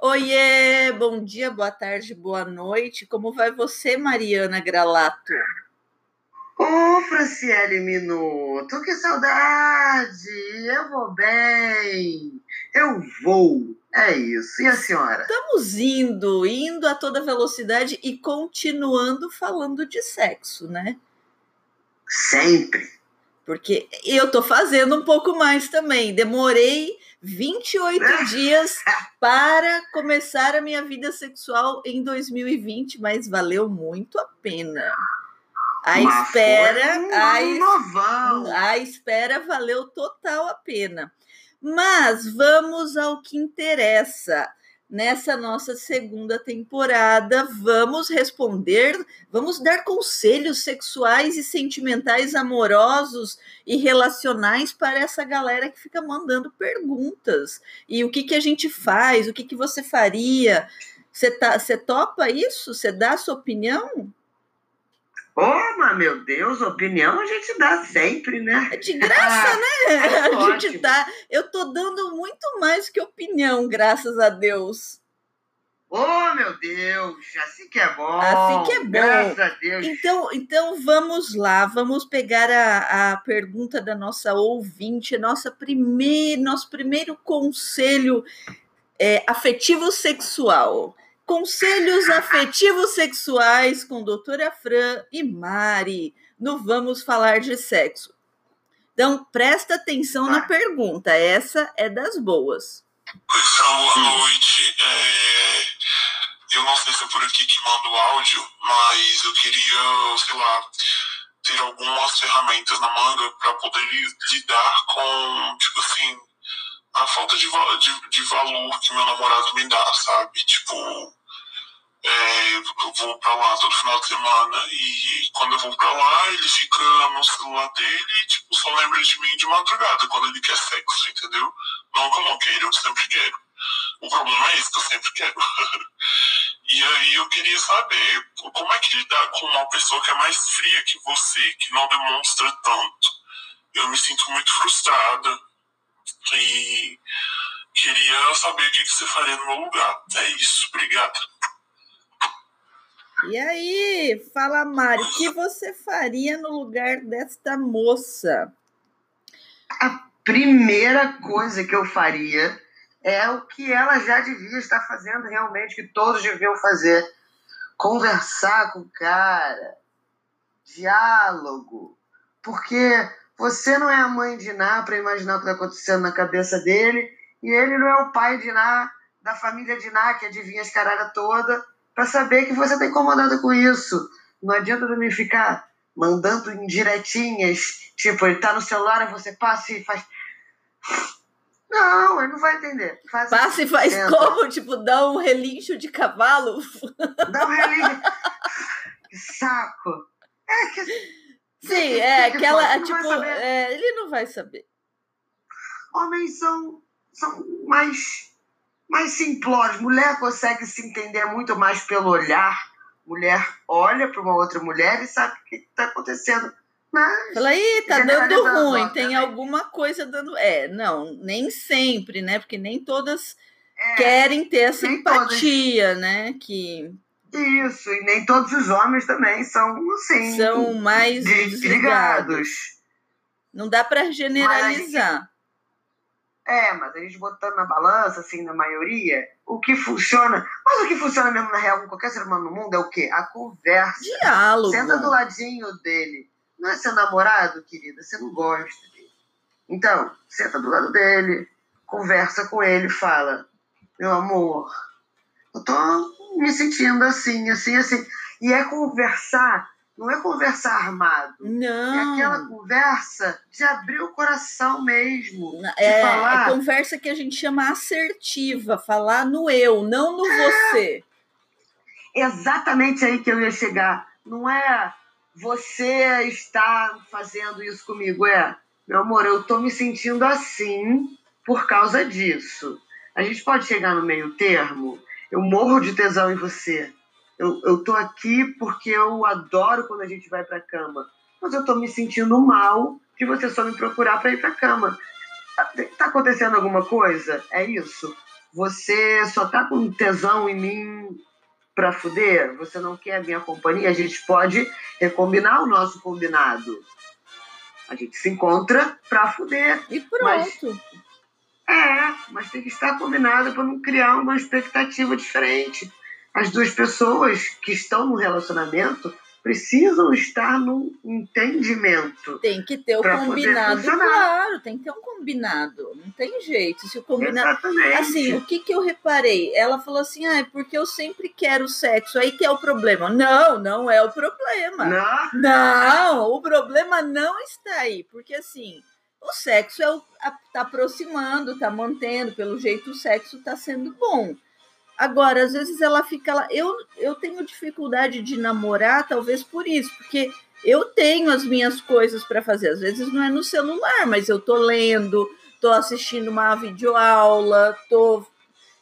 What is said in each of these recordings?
Oiê, bom dia, boa tarde, boa noite. Como vai você, Mariana Gralato? Ô, Franciele Minuto, que saudade! Eu vou bem, eu vou, é isso. E a senhora? Estamos indo, indo a toda velocidade e continuando falando de sexo, né? Sempre. Porque eu tô fazendo um pouco mais também. Demorei 28 dias para começar a minha vida sexual em 2020, mas valeu muito a pena. A espera, um a, a espera valeu total a pena. Mas vamos ao que interessa nessa nossa segunda temporada, vamos responder, vamos dar conselhos sexuais e sentimentais amorosos e relacionais para essa galera que fica mandando perguntas. E o que, que a gente faz? O que, que você faria? Você, tá, topa isso? Você dá a sua opinião? Oh, mas meu Deus, opinião a gente dá sempre, né? É de graça, né? É a gente dá. Eu tô dando muito mais que opinião, graças a Deus. Oh, meu Deus, assim que é bom. Assim que é bom. Graças a Deus. Então, então vamos lá, vamos pegar a, a pergunta da nossa ouvinte, nossa primeir, nosso primeiro conselho é, afetivo sexual. Conselhos afetivos sexuais com doutora Fran e Mari no Vamos Falar de Sexo. Então, presta atenção na pergunta, essa é das boas. Pessoal, boa noite. É... Eu não sei se é por aqui que manda o áudio, mas eu queria, sei lá, ter algumas ferramentas na manga para poder lidar com, tipo assim, a falta de, de, de valor que meu namorado me dá, sabe? Tipo, é, eu vou pra lá todo final de semana e quando eu vou pra lá, ele fica no celular dele e tipo, só lembra de mim de madrugada quando ele quer sexo, entendeu? Não que eu não queira, eu sempre quero. O problema é esse que eu sempre quero. e aí eu queria saber como é que lidar com uma pessoa que é mais fria que você, que não demonstra tanto. Eu me sinto muito frustrada e queria saber o que você faria no meu lugar. É isso, obrigada. E aí, fala Mari, o que você faria no lugar desta moça? A primeira coisa que eu faria é o que ela já devia estar fazendo realmente, que todos deviam fazer. Conversar com o cara, diálogo. Porque você não é a mãe de Ná para imaginar o que está acontecendo na cabeça dele, e ele não é o pai de Ná, da família de Ná, que adivinha as caralhas toda para saber que você está incomodado com isso. Não adianta também ficar mandando indiretinhas, tipo, ele tá no celular, e você passa e faz. Não, ele não vai entender. Faz passa e faz tenta. como? Tipo, dá um relincho de cavalo? Dá um relincho. saco. É que. Sim, é aquela. Tipo, é, ele não vai saber. Homens são, são mais mais simplórios. Mulher consegue se entender muito mais pelo olhar. Mulher olha para uma outra mulher e sabe o que está acontecendo. Mas, Fala aí, tá dando ruim, tem alguma coisa dando. É, não, nem sempre, né? Porque nem todas é, querem ter essa empatia, todas. né? Que isso, e nem todos os homens também são assim. São mais desligados. Não dá para generalizar. É, mas a gente botando na balança, assim, na maioria, o que funciona. Mas o que funciona mesmo, na real, com qualquer ser humano no mundo é o quê? A conversa. Diálogo. Senta do ladinho dele. Não é seu namorado, querida, você não gosta dele. Então, senta do lado dele, conversa com ele, fala: Meu amor, eu tô me sentindo assim, assim, assim. E é conversar não é conversar armado. Não. É aquela conversa de abrir o coração mesmo. É, é falar... é conversa que a gente chama assertiva, falar no eu, não no é. você. Exatamente aí que eu ia chegar. Não é você está fazendo isso comigo, é, meu amor, eu tô me sentindo assim por causa disso. A gente pode chegar no meio termo. Eu morro de tesão em você eu, eu tô aqui porque eu adoro quando a gente vai pra cama. Mas eu tô me sentindo mal de você só me procurar para ir pra cama. Tá, tá acontecendo alguma coisa? É isso? você só tá com tesão em mim para fuder? Você não quer a minha companhia? A gente pode recombinar o nosso combinado. A gente se encontra para fuder. E pronto. Mas, é, mas tem que estar combinado para não criar uma expectativa diferente. As duas pessoas que estão no relacionamento precisam estar num entendimento. Tem que ter o combinado, claro, tem que ter um combinado, não tem jeito. Se o combinado. Exatamente. Assim, o que, que eu reparei? Ela falou assim: ah, é porque eu sempre quero sexo, aí que é o problema. Não, não é o problema. Não, não o problema não está aí, porque assim. O sexo é o, a, tá aproximando, tá mantendo, pelo jeito o sexo tá sendo bom. Agora, às vezes ela fica lá. Eu, eu tenho dificuldade de namorar, talvez por isso, porque eu tenho as minhas coisas para fazer. Às vezes não é no celular, mas eu tô lendo, tô assistindo uma videoaula, tô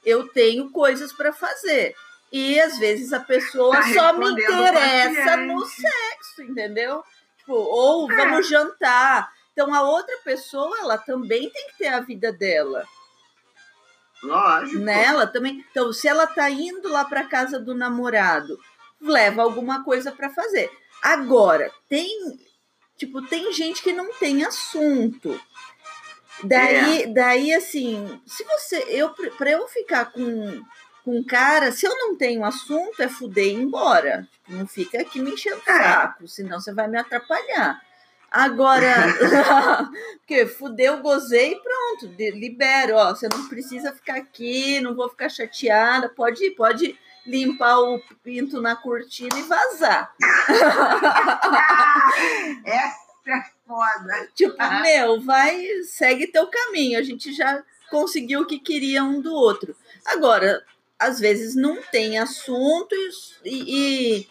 eu tenho coisas para fazer. E às vezes a pessoa tá só me interessa no sexo, entendeu? Tipo, ou é. vamos jantar. Então a outra pessoa, ela também tem que ter a vida dela. Lógico. Nela também. Então, se ela tá indo lá para casa do namorado, leva alguma coisa para fazer. Agora, tem tipo, tem gente que não tem assunto. Daí, é. daí assim, se você eu para eu ficar com com um cara, se eu não tenho assunto, é fuder e ir embora. Não fica aqui me enchendo o é. saco, senão você vai me atrapalhar. Agora, porque fudeu, gozei e pronto, libero, ó, você não precisa ficar aqui, não vou ficar chateada, pode ir, pode limpar o pinto na cortina e vazar. Essa é foda. Tipo, meu, vai, segue teu caminho, a gente já conseguiu o que queria um do outro. Agora, às vezes não tem assunto e, e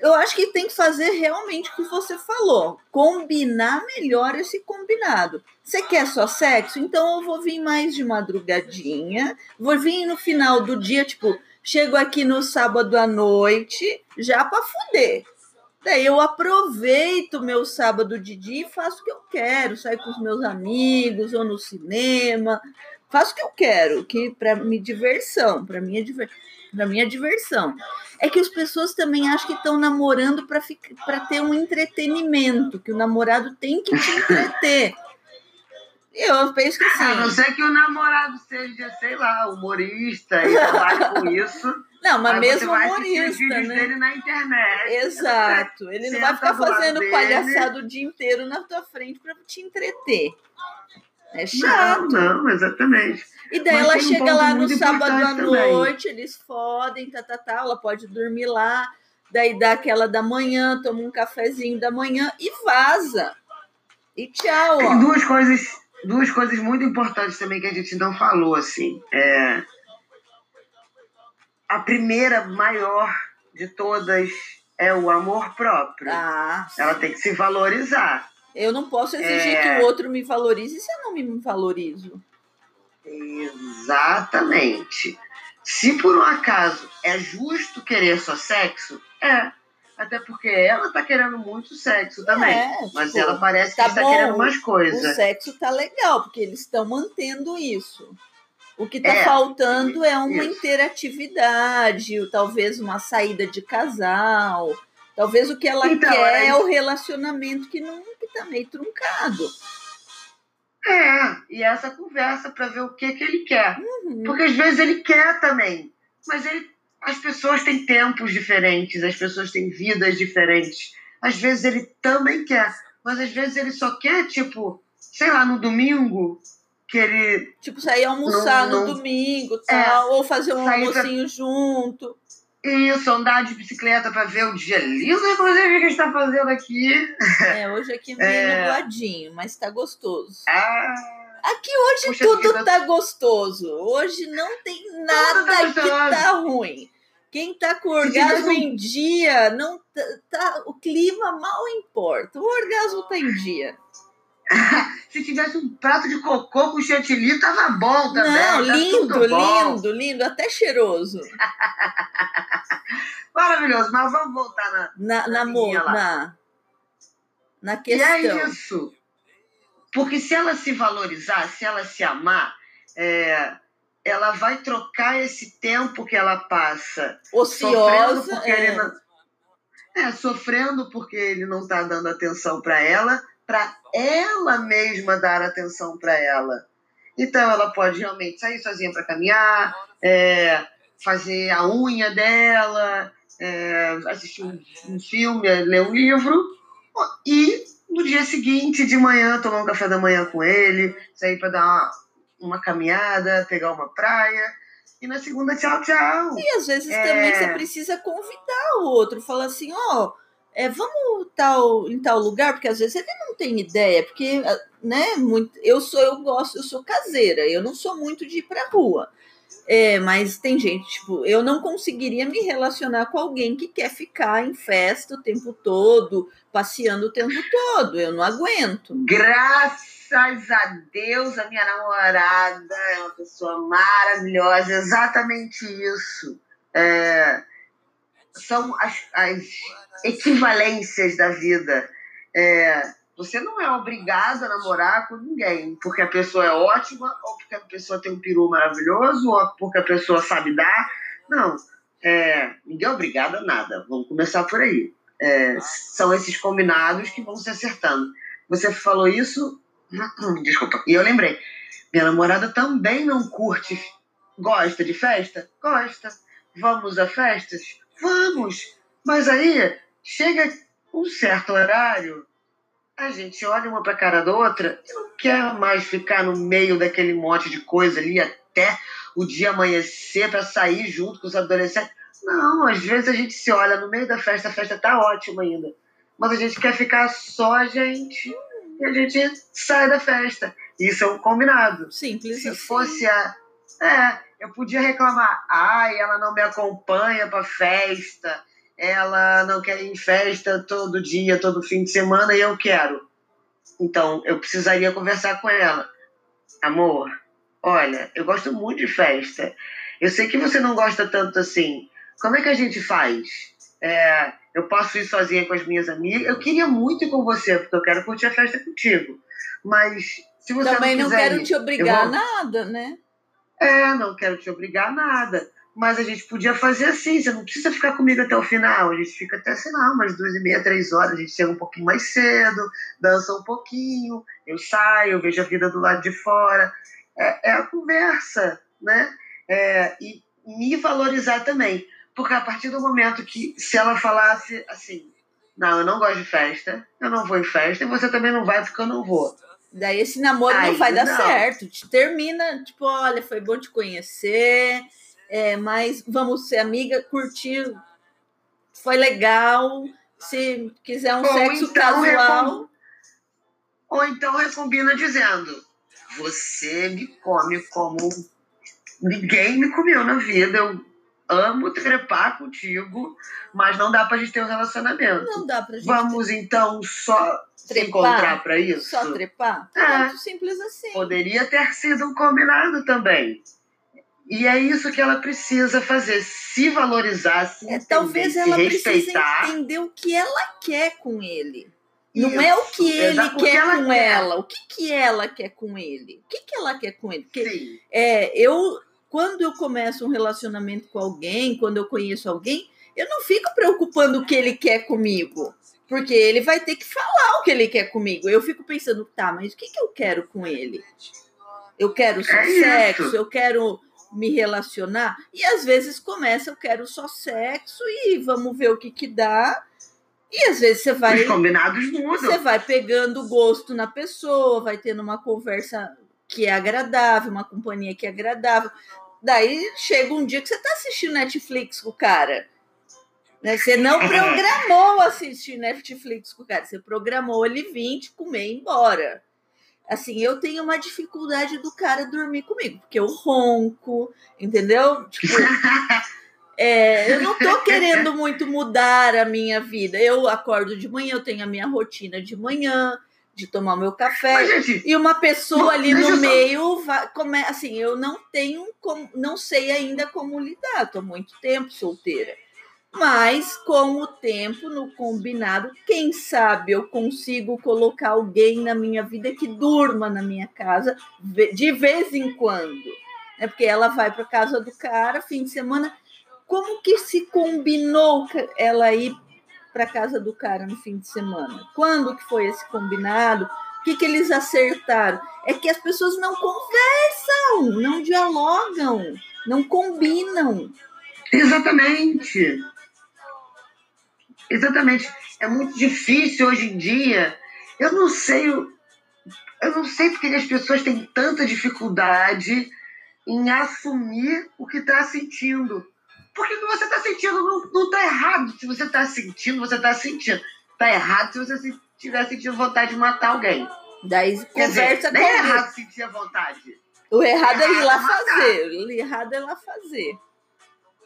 eu acho que tem que fazer realmente o que você falou, combinar melhor esse combinado. Você quer só sexo? Então eu vou vir mais de madrugadinha, vou vir no final do dia, tipo, chego aqui no sábado à noite, já para fuder. Daí eu aproveito meu sábado de dia e faço o que eu quero, saio com os meus amigos ou no cinema, faço o que eu quero, que para me diversão, para minha diversão para minha diversão. É que as pessoas também acham que estão namorando para ter um entretenimento, que o namorado tem que te entreter. Eu penso que sim. A não ser que o namorado seja, sei lá, humorista e trabalhe com isso. Não, mas mesmo humorista, né? dele na internet. Exato. Ele não vai ficar fazendo palhaçada o dia inteiro na tua frente para te entreter. É chato. Não, não, exatamente. E daí Mas ela chega um lá no sábado à noite, também. eles fodem, tá, tá, tá, ela pode dormir lá, daí dá aquela da manhã, toma um cafezinho da manhã e vaza. E tchau. Tem ó. duas coisas, duas coisas muito importantes também que a gente não falou, assim. É... A primeira maior de todas é o amor próprio. Ah, ela tem que se valorizar. Eu não posso exigir é... que o outro me valorize se eu não me valorizo. Exatamente. Se por um acaso é justo querer só sexo, é. Até porque ela tá querendo muito sexo também. É, tipo, mas ela parece tá que está querendo mais coisas. O sexo tá legal, porque eles estão mantendo isso. O que está é, faltando é uma isso. interatividade, talvez uma saída de casal. Talvez o que ela então, quer é o relacionamento que não tá meio truncado. É, e essa conversa para ver o que, que ele quer. Uhum. Porque às vezes ele quer também, mas ele, as pessoas têm tempos diferentes, as pessoas têm vidas diferentes. Às vezes ele também quer, mas às vezes ele só quer, tipo, sei lá, no domingo, que ele. Tipo, sair almoçar não, não, no domingo, tal, é, ou fazer um almocinho pra... junto. Isso, andar de bicicleta para ver o dia lindo, inclusive, que a gente está fazendo aqui. É, hoje aqui meio é... nubladinho, mas está gostoso. Ah, aqui hoje Puxa tudo vida. tá gostoso. Hoje não tem nada tá que tá ruim. Quem tá com orgasmo em dia, não tá, tá, o clima mal importa. O orgasmo tá em dia. Se tivesse um prato de cocô com chantilly, tava bom também. Não, tá lindo, lindo, lindo, até cheiroso. Maravilhoso, mas vamos voltar na, na, na, na, na, na questão. E é isso. Porque se ela se valorizar, se ela se amar, é, ela vai trocar esse tempo que ela passa ociosa, sofrendo porque, é. Ele, não, é, sofrendo porque ele não está dando atenção para ela, para ela mesma dar atenção para ela. Então ela pode realmente sair sozinha para caminhar, é, fazer a unha dela, é, assistir um, um filme, ler um livro e no dia seguinte, de manhã, tomar um café da manhã com ele, sair para dar uma, uma, caminhada, pegar uma praia. E na segunda, tchau, tchau. E às vezes é... também você precisa convidar o outro, falar assim, ó, oh, é, vamos tal, em tal lugar, porque às vezes ele não tem ideia, porque, né, muito, eu sou, eu gosto, eu sou caseira, eu não sou muito de ir pra rua. É, mas tem gente, tipo, eu não conseguiria me relacionar com alguém que quer ficar em festa o tempo todo, passeando o tempo todo. Eu não aguento. Graças a Deus, a minha namorada é uma pessoa maravilhosa, exatamente isso. É, são as, as, equivalências da vida. É, você não é obrigado a namorar com ninguém porque a pessoa é ótima, ou porque a pessoa tem um peru maravilhoso, ou porque a pessoa sabe dar. Não. É, ninguém é obrigado a nada. Vamos começar por aí. É, são esses combinados que vão se acertando. Você falou isso. Desculpa. E eu lembrei. Minha namorada também não curte. Gosta de festa? Gosta. Vamos a festas? Vamos. Mas aí chega um certo horário a gente olha uma para a cara da outra e não quer mais ficar no meio daquele monte de coisa ali até o dia amanhecer para sair junto com os adolescentes. Não, às vezes a gente se olha no meio da festa, a festa tá ótima ainda. Mas a gente quer ficar só a gente e a gente sai da festa. Isso é um combinado. Simples. Se assim. fosse a. É, eu podia reclamar. Ai, ela não me acompanha pra festa ela não quer ir em festa todo dia, todo fim de semana, e eu quero. Então, eu precisaria conversar com ela. Amor, olha, eu gosto muito de festa. Eu sei que você não gosta tanto assim. Como é que a gente faz? É, eu posso ir sozinha com as minhas amigas. Eu queria muito ir com você, porque eu quero curtir a festa contigo. Mas se você Também não, não quero ir, te obrigar vou... a nada, né? É, não quero te obrigar a nada. Mas a gente podia fazer assim, você não precisa ficar comigo até o final. A gente fica até, sei lá, umas duas e meia, três horas. A gente chega um pouquinho mais cedo, dança um pouquinho, eu saio, vejo a vida do lado de fora. É, é a conversa, né? É, e me valorizar também. Porque a partir do momento que, se ela falasse assim, não, eu não gosto de festa, eu não vou em festa, e você também não vai porque eu não vou. Daí esse namoro Aí, não vai dar não. certo. Te termina, tipo, olha, foi bom te conhecer é, mas vamos ser amiga, curtir, foi legal. Se quiser um Ou sexo então casual. Ou então recombina dizendo: Você me come como ninguém me comeu na vida. Eu amo trepar contigo, mas não dá pra gente ter um relacionamento. Não dá pra gente. Vamos ter... então só trepar, se encontrar pra isso? Só trepar? É. simples assim. Poderia ter sido um combinado também. E é isso que ela precisa fazer, se valorizar, se é, entender, Talvez ela se respeitar. precise entender o que ela quer com ele. Não isso, é o que ele quer ela com quer. ela. O que, que ela quer com ele? O que, que ela quer com ele? Porque, é, eu, quando eu começo um relacionamento com alguém, quando eu conheço alguém, eu não fico preocupando o que ele quer comigo. Porque ele vai ter que falar o que ele quer comigo. Eu fico pensando, tá, mas o que, que eu quero com ele? Eu quero só é sexo, eu quero me relacionar. E às vezes começa, eu quero só sexo e vamos ver o que que dá. E às vezes você vai. Os combinados mudam. Você vai pegando gosto na pessoa, vai tendo uma conversa que é agradável, uma companhia que é agradável. Daí chega um dia que você está assistindo Netflix com o cara. Né? Você não programou assistir Netflix com o cara, você programou ele vir, te comer e ir embora. Assim, eu tenho uma dificuldade do cara dormir comigo, porque eu ronco, entendeu? Tipo, é, eu não tô querendo muito mudar a minha vida. Eu acordo de manhã, eu tenho a minha rotina de manhã, de tomar meu café. Mas, gente, e uma pessoa ali no meio vai, come, assim, eu não tenho como, não sei ainda como lidar. Tô muito tempo solteira. Mas com o tempo, no combinado, quem sabe eu consigo colocar alguém na minha vida que durma na minha casa de vez em quando. É porque ela vai para casa do cara fim de semana. Como que se combinou ela ir para casa do cara no fim de semana? Quando que foi esse combinado? O que, que eles acertaram? É que as pessoas não conversam, não dialogam, não combinam. Exatamente. Exatamente. É muito difícil hoje em dia. Eu não sei, eu não sei porque as pessoas têm tanta dificuldade em assumir o que está sentindo. Porque o que você está sentindo não está errado. Se você está sentindo, você está sentindo. Está errado se você estiver sentindo vontade de matar alguém. Daí Quer conversa dizer, nem é errado sentir a vontade. O errado é, é ir lá errado matar. fazer. O errado é lá fazer.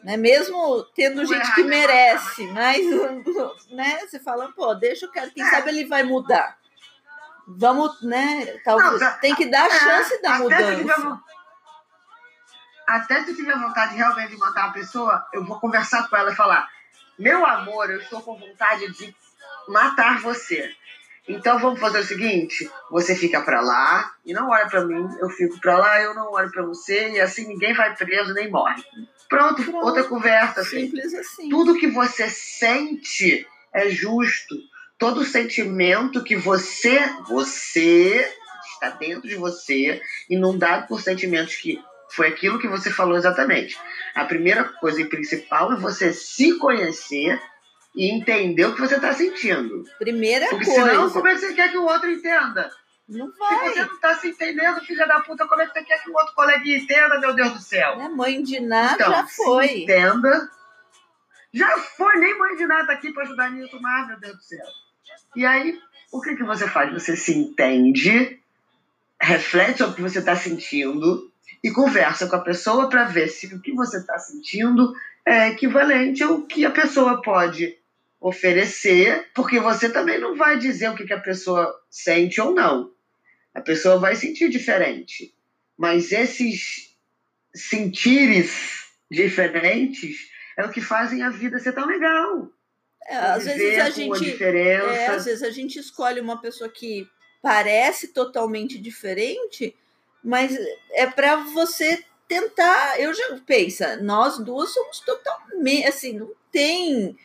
Né? Mesmo tendo O gente errado que é merece, mas né? você fala, pô, deixa o cara, quem É. sabe ele vai mudar. Vamos, né? Talvez, Não, tá- tem que dar a é, chance da tiver mudança. Até se eu tiver vontade realmente de matar uma pessoa, eu vou conversar com ela e falar: Meu amor, eu estou com vontade de matar você. Então vamos fazer o seguinte: você fica pra lá e não olha pra mim, eu fico pra lá, eu não olho pra você, e assim ninguém vai preso nem morre. Pronto, Pronto. outra conversa. filho. Simples assim. Tudo que você sente é justo. Todo sentimento que você, você está dentro de você, inundado por sentimentos que foi aquilo que você falou exatamente. A primeira coisa e principal é você se conhecer e entender o que você está sentindo. Primeira Porque coisa. senão, como é que você quer que o outro entenda? Não Se você vai. não está se entendendo, filha da puta, como é que você quer que o outro coleguinha entenda, meu Deus do céu? Né? Mãe de nada Então, já foi. entenda. Já foi, nem mãe de nada aqui para ajudar a tomar, meu Deus do céu. E aí, o que, que você faz? Você se entende, reflete sobre o que você está sentindo e conversa com a pessoa para ver se o que você está sentindo é equivalente ao que a pessoa pode oferecer, porque você também não vai dizer o que, que a pessoa sente ou não. A pessoa vai sentir diferente. Mas esses sentires diferentes é o que fazem a vida ser tão legal. É, às vezes a gente. diferença. É, às vezes a gente escolhe uma pessoa que parece totalmente diferente, mas é para você tentar. Eu já pensa, nós duas somos totalmente assim, não tem,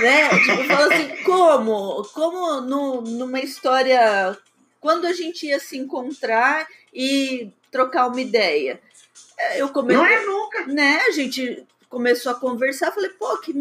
né? Tipo, fala assim, como, como no, numa história, quando a gente ia se encontrar e trocar uma ideia, É, eu comecei, Não é nunca. né? A gente começou a conversar, falei, pô, que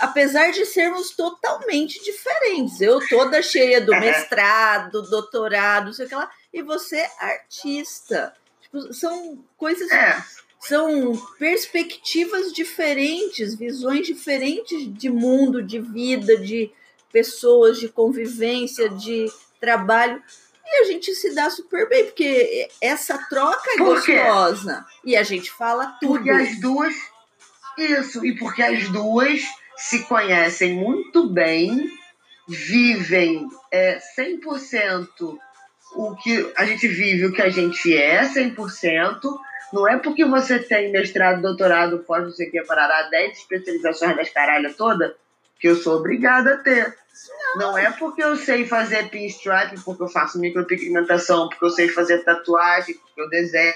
apesar de sermos totalmente diferentes, eu toda cheia do mestrado, doutorado, não sei o que lá, e você artista. Tipo, são coisas, É. são perspectivas diferentes, visões diferentes de mundo, de vida, de pessoas, de convivência, de trabalho. E a gente se dá super bem, porque essa troca é gostosa. E a gente fala tudo. Porque as duas. Isso, e porque as duas se conhecem muito bem, vivem é, 100% o que a gente vive, o que a gente é, 100%. Não é porque você tem mestrado, doutorado, pós, não sei o que, parará, 10 especializações das caralhas toda, que eu sou obrigada a ter. Não é porque eu sei fazer pinstripe, porque eu faço micropigmentação, porque eu sei fazer tatuagem, porque eu desenho,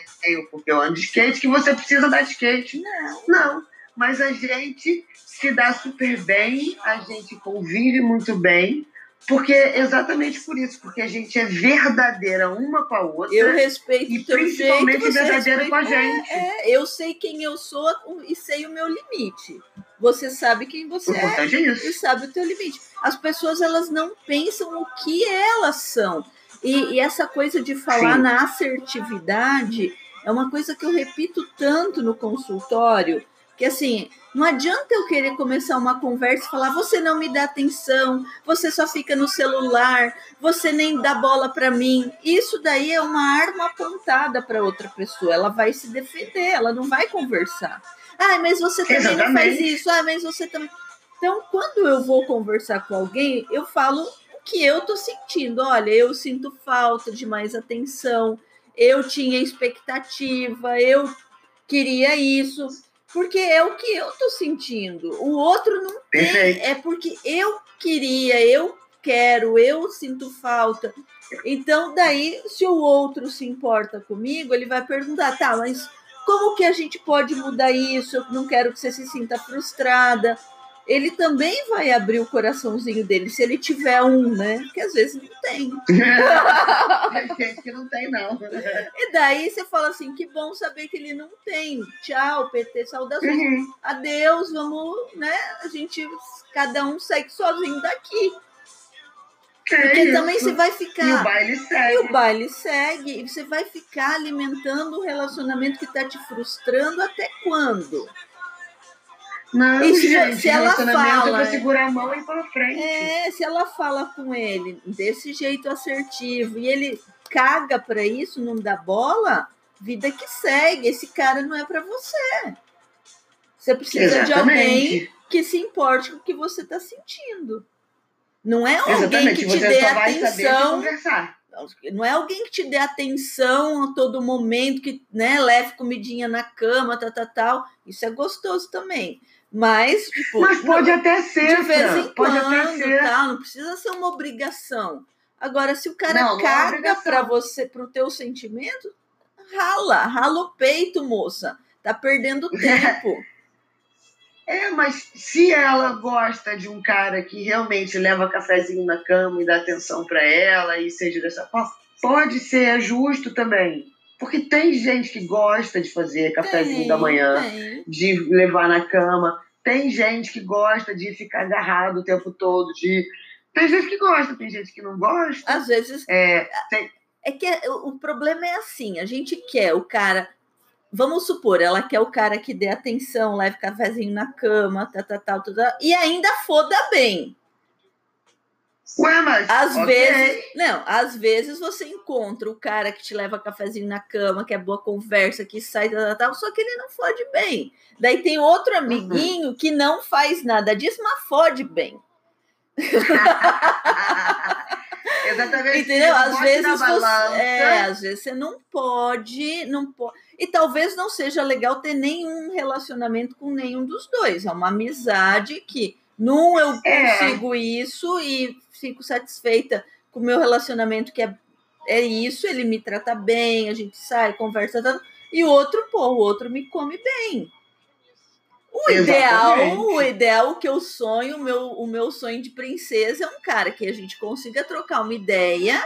porque eu ando de skate, que você precisa dar de skate. Não. Não, mas a gente se dá super bem, a gente convive muito bem, porque exatamente por isso, porque a gente é verdadeira uma com a outra. Eu respeito E teu jeito, principalmente você verdadeiro com a gente. É, é, eu sei quem eu sou e sei o meu limite. Você sabe quem o você é é e isso. sabe o teu limite. As pessoas elas não pensam o que elas são. E, e essa coisa de falar Sim. na assertividade é uma coisa que eu repito tanto no consultório, que assim, não adianta eu querer começar uma conversa e falar, você não me dá atenção, você só fica no celular, você nem dá bola para mim. Isso daí é uma arma apontada para outra pessoa. Ela vai se defender, ela não vai conversar. Ah, mas você também não faz Exatamente. isso. Ah, mas você também. Então, quando eu vou conversar com alguém, eu falo o que eu tô sentindo. Olha, eu sinto falta de mais atenção. Eu tinha expectativa, eu queria isso, porque é o que eu tô sentindo. O outro não tem, é porque eu queria, eu quero, eu sinto falta. Então, daí, se o outro se importa comigo, ele vai perguntar, tá, mas Como que a gente pode mudar isso? Eu não quero que você se sinta frustrada ele também vai abrir o coraçãozinho dele, se ele tiver um, né? Porque às vezes não tem. tem gente que não tem, não. E daí você fala assim: que bom saber que ele não tem. Tchau, PT, saudações. Uhum. Adeus, vamos, né? A gente, cada um segue sozinho daqui. É Porque isso. também você vai ficar. E o baile segue. E o baile segue. E você vai ficar alimentando um relacionamento que está te frustrando até quando? Não, e se, gente, se ela fala, é segurar a mão e ir pra frente. É, se ela fala com ele desse jeito assertivo e ele caga para isso, não dá bola, vida que segue. Esse cara não é para você. Você precisa Exatamente. de alguém que se importe com o que você está sentindo. Não é alguém Exatamente. que te você dê atenção. Não é alguém que te dê atenção a todo momento, que né, leve comidinha na cama, tal, tal, tal. Isso é gostoso também. Mas, tipo, Mas pode não, até ser, de vez em pode quando, até ser. Tá? não precisa ser uma obrigação. Agora, se o cara não, caga não é para você, pro teu sentimento, rala, rala o peito, moça. Tá perdendo tempo. É, mas se ela gosta de um cara que realmente leva cafezinho na cama e dá atenção para ela e seja dessa forma, pode ser justo também. Porque tem gente que gosta de fazer cafezinho tem, da manhã, tem. de levar na cama. Tem gente que gosta de ficar agarrado o tempo todo, de. Tem gente que gosta, tem gente que não gosta. Às vezes. É, tem... é que o problema é assim: a gente quer o cara. Vamos supor, ela quer o cara que dê atenção, leve cafezinho na cama, tal, tal, tal, tal, e ainda foda bem. Ué, mas. Às okay. vezes. Não, às vezes você encontra o cara que te leva cafezinho na cama, que é boa conversa, que sai, tal, tal, só que ele não fode bem. Daí tem outro amiguinho uhum. que não faz nada disso, mas fode bem. Exatamente. Entendeu? Às vezes, você, é, às vezes você não pode, não pode. E talvez não seja legal ter nenhum relacionamento com nenhum dos dois. É uma amizade que num eu é. consigo é. isso e fico satisfeita com o meu relacionamento, que é, é isso, ele me trata bem, a gente sai, conversa, tá, e o outro, pô, o outro me come bem. O ideal, o ideal que eu sonho, o meu, o meu sonho de princesa é um cara que a gente consiga trocar uma ideia,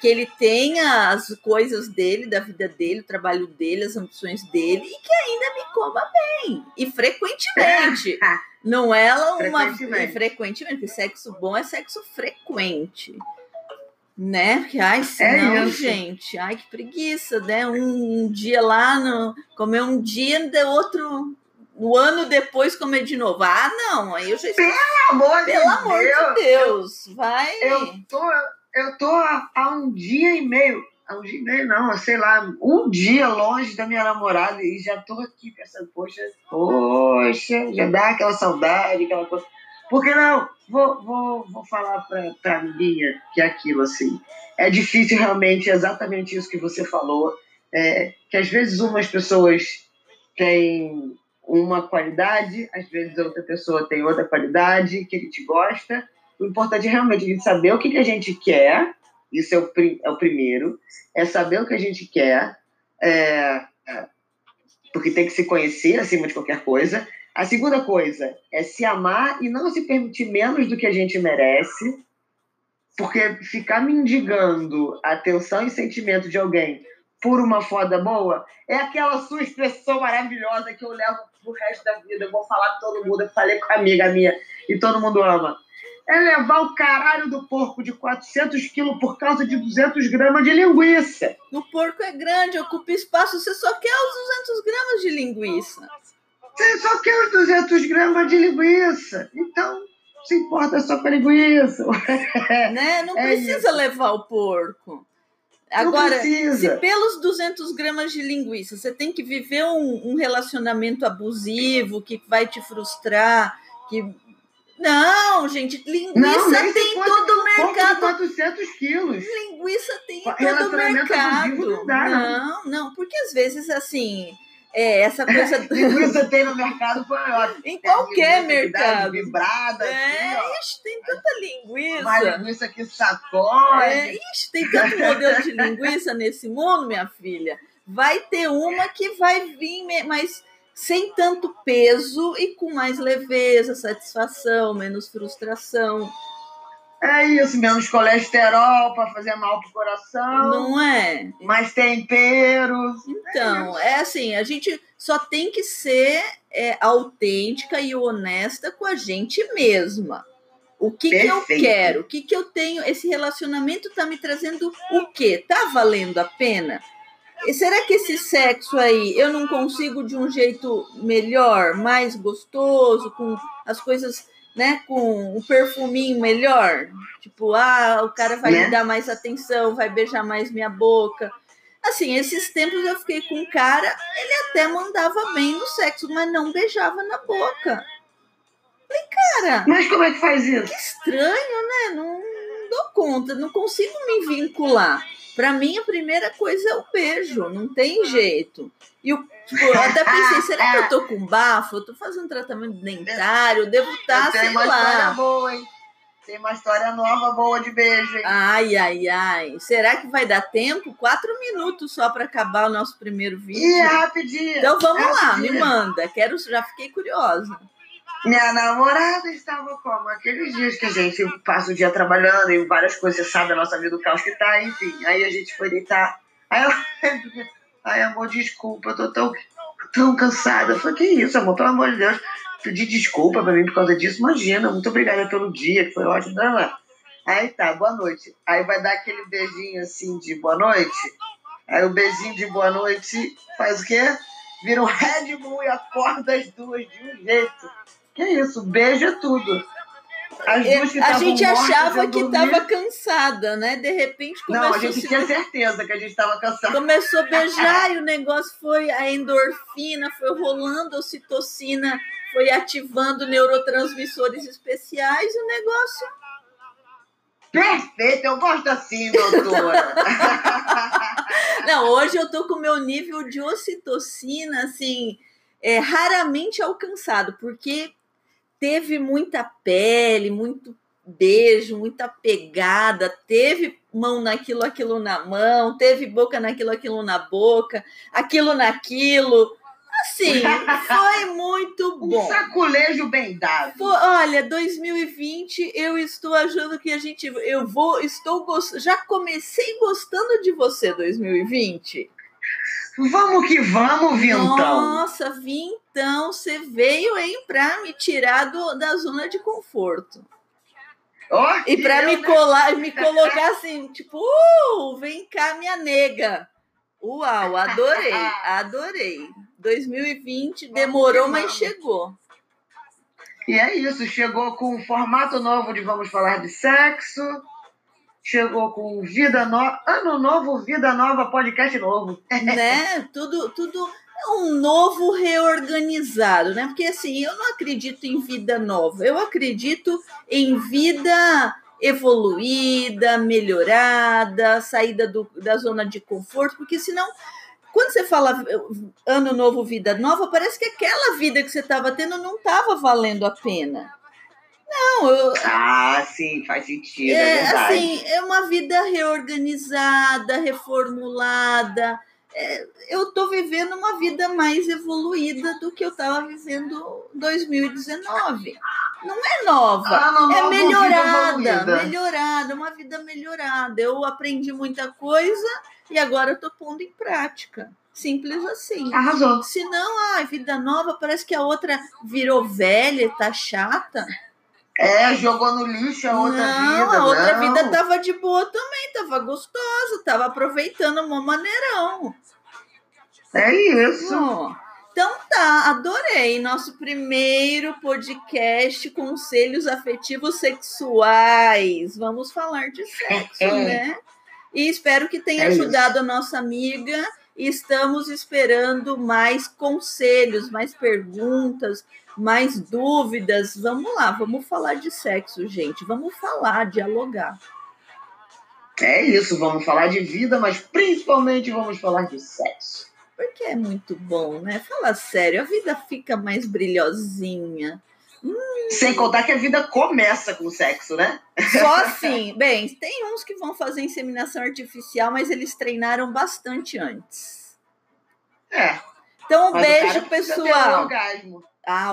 que ele tenha as coisas dele, da vida dele, o trabalho dele, as ambições dele, e que ainda me coma bem. E frequentemente. Não é ela uma frequentemente. frequentemente, porque sexo bom é sexo frequente. Né? Porque, ai, senão, é gente, ai, que preguiça, né? Um, um, dia lá, no, comer um dia, de outro, um ano depois comer de novo. Ah, não, aí eu já estou... Pelo amor, Pelo de, amor Deus. de Deus, vai. Eu tô, eu tô há um dia e meio um dia e meio, não, sei lá, um dia longe da minha namorada e já tô aqui pensando, poxa, poxa, já dá aquela saudade, aquela coisa. Por que não? Vou, vou, vou falar pra, pra minha que é aquilo, assim. É difícil realmente, exatamente isso que você falou, é, que às vezes umas pessoas têm uma qualidade, às vezes outra pessoa tem outra qualidade que a gente gosta. O importante é realmente a gente saber o que, que a gente quer isso é o, é o primeiro. É saber o que a gente quer, é, é, porque tem que se conhecer acima de qualquer coisa. A segunda coisa é se amar e não se permitir menos do que a gente merece, porque ficar mendigando atenção e sentimento de alguém por uma foda boa é aquela sua expressão maravilhosa que eu levo pro resto da vida. Eu vou falar com todo mundo, eu falei com a amiga minha e todo mundo ama é levar o caralho do porco de 400 quilos por causa de 200 gramas de linguiça. O porco é grande, ocupa espaço, você só quer os 200 gramas de linguiça. Você só quer os 200 gramas de linguiça. Então, se importa só com a linguiça. Né? Não é precisa isso. levar o porco. Agora, se pelos 200 gramas de linguiça você tem que viver um, um relacionamento abusivo que vai te frustrar, que não, gente, linguiça não, tem todo o mercado. 400 quilos. Linguiça tem todo o mercado. Não, dá, não, não, porque às vezes, assim, é, essa coisa. linguiça tem no mercado maior. Em qualquer mercado. Vibrada. É, assim, ixi, tem tanta linguiça. Uma linguiça que sacode. É, ixi, tem tanto modelo de linguiça nesse mundo, minha filha. vai ter uma que vai vir, mas sem tanto peso e com mais leveza, satisfação, menos frustração. É isso, menos colesterol para fazer mal pro coração. Não é? Mais tempero. Então, é, é assim, a gente só tem que ser é, autêntica e honesta com a gente mesma. O que, que eu quero? O que, que eu tenho? Esse relacionamento está me trazendo o quê? Tá valendo a pena? E será que esse sexo aí eu não consigo de um jeito melhor, mais gostoso, com as coisas né, com um perfuminho melhor. Tipo, ah, o cara vai né? me dar mais atenção, vai beijar mais minha boca. Assim, esses tempos eu fiquei com um cara, ele até mandava bem no sexo, mas não beijava na boca. Falei, cara. Mas como é que faz isso? Que estranho, né? Não, não dou conta, não consigo me vincular. Para mim, a primeira coisa é o beijo, não tem jeito. E o, tipo, eu até pensei, será que eu tô com bafo? Eu tô fazendo tratamento dentário, eu devo estar, tá, sei uma lá. História boa, hein? Tem uma história nova boa de beijo, hein? Ai, ai, ai. Será que vai dar tempo? Quatro minutos só para acabar o nosso primeiro vídeo. Ih, é rapidinho. Então vamos é lá, me manda. Quero, já fiquei curiosa. Minha namorada estava como? Aqueles dias que a gente passa o dia trabalhando e várias coisas, você sabe, a nossa vida do caos que tá, enfim. Aí a gente foi deitar. Aí ela. Ai, amor, desculpa, eu tô tão, tão cansada. Eu falei, que isso, amor, pelo amor de Deus. Pedir desculpa pra mim por causa disso. Imagina, muito obrigada pelo dia, que foi ótimo. Não, não. Aí tá, boa noite. Aí vai dar aquele beijinho assim de boa noite. Aí o beijinho de boa noite faz o quê? Vira um Red Bull e acorda as duas de um jeito. Que isso, beijo é tudo. Que a gente achava que estava cansada, né? De repente começou Não, a gente tinha certeza que a gente estava cansada. Começou a beijar e o negócio foi a endorfina, foi rolando a ocitocina, foi ativando neurotransmissores especiais e o negócio. Perfeito, eu gosto assim, doutora. Não, hoje eu tô com o meu nível de ocitocina, assim, é, raramente alcançado, porque teve muita pele, muito beijo, muita pegada, teve mão naquilo, aquilo na mão, teve boca naquilo, aquilo na boca, aquilo naquilo. Assim, foi muito bom. Um saculejo bem dado. Foi, olha, 2020 eu estou achando que a gente eu vou estou já comecei gostando de você 2020. Vamos que vamos, Vintão. Nossa, Vintão, você veio, hein, pra me tirar do, da zona de conforto. Oh, e para me colar, me colocar assim, tipo, uh, vem cá, minha nega. Uau, adorei, adorei. 2020 demorou, mas chegou. E é isso, chegou com um formato novo de Vamos Falar de Sexo chegou com Vida Nova, Ano Novo, Vida Nova, podcast novo. Né? Tudo, tudo um novo reorganizado, né? Porque assim, eu não acredito em vida nova, eu acredito em vida evoluída, melhorada, saída do, da zona de conforto, porque senão quando você fala ano novo, vida nova, parece que aquela vida que você estava tendo não estava valendo a pena. Não, eu. Ah, sim, faz sentido. É, é assim, é uma vida reorganizada, reformulada. É, eu estou vivendo uma vida mais evoluída do que eu estava vivendo em 2019. Não é nova, ah, não, é melhorada, melhorada, uma vida melhorada. Eu aprendi muita coisa e agora estou pondo em prática. Simples assim. Arrasou. Se não, a vida nova parece que a outra virou velha, tá chata. É, jogou no lixo a outra não, vida. A outra não. vida tava de boa também, tava gostosa, tava aproveitando um maneirão. É isso. então tá, adorei. Nosso primeiro podcast Conselhos Afetivos Sexuais. Vamos falar de sexo, é. né? E espero que tenha é ajudado isso. a nossa amiga. Estamos esperando mais conselhos, mais perguntas, mais dúvidas, vamos lá, vamos falar de sexo, gente. Vamos falar, dialogar. É isso, vamos falar de vida, mas principalmente vamos falar de sexo. Porque é muito bom, né? Fala sério, a vida fica mais brilhosinha. Hum. Sem contar que a vida começa com sexo, né? Só assim. Bem, tem uns que vão fazer inseminação artificial, mas eles treinaram bastante antes. É. Então, um beijo, pessoal. Ah,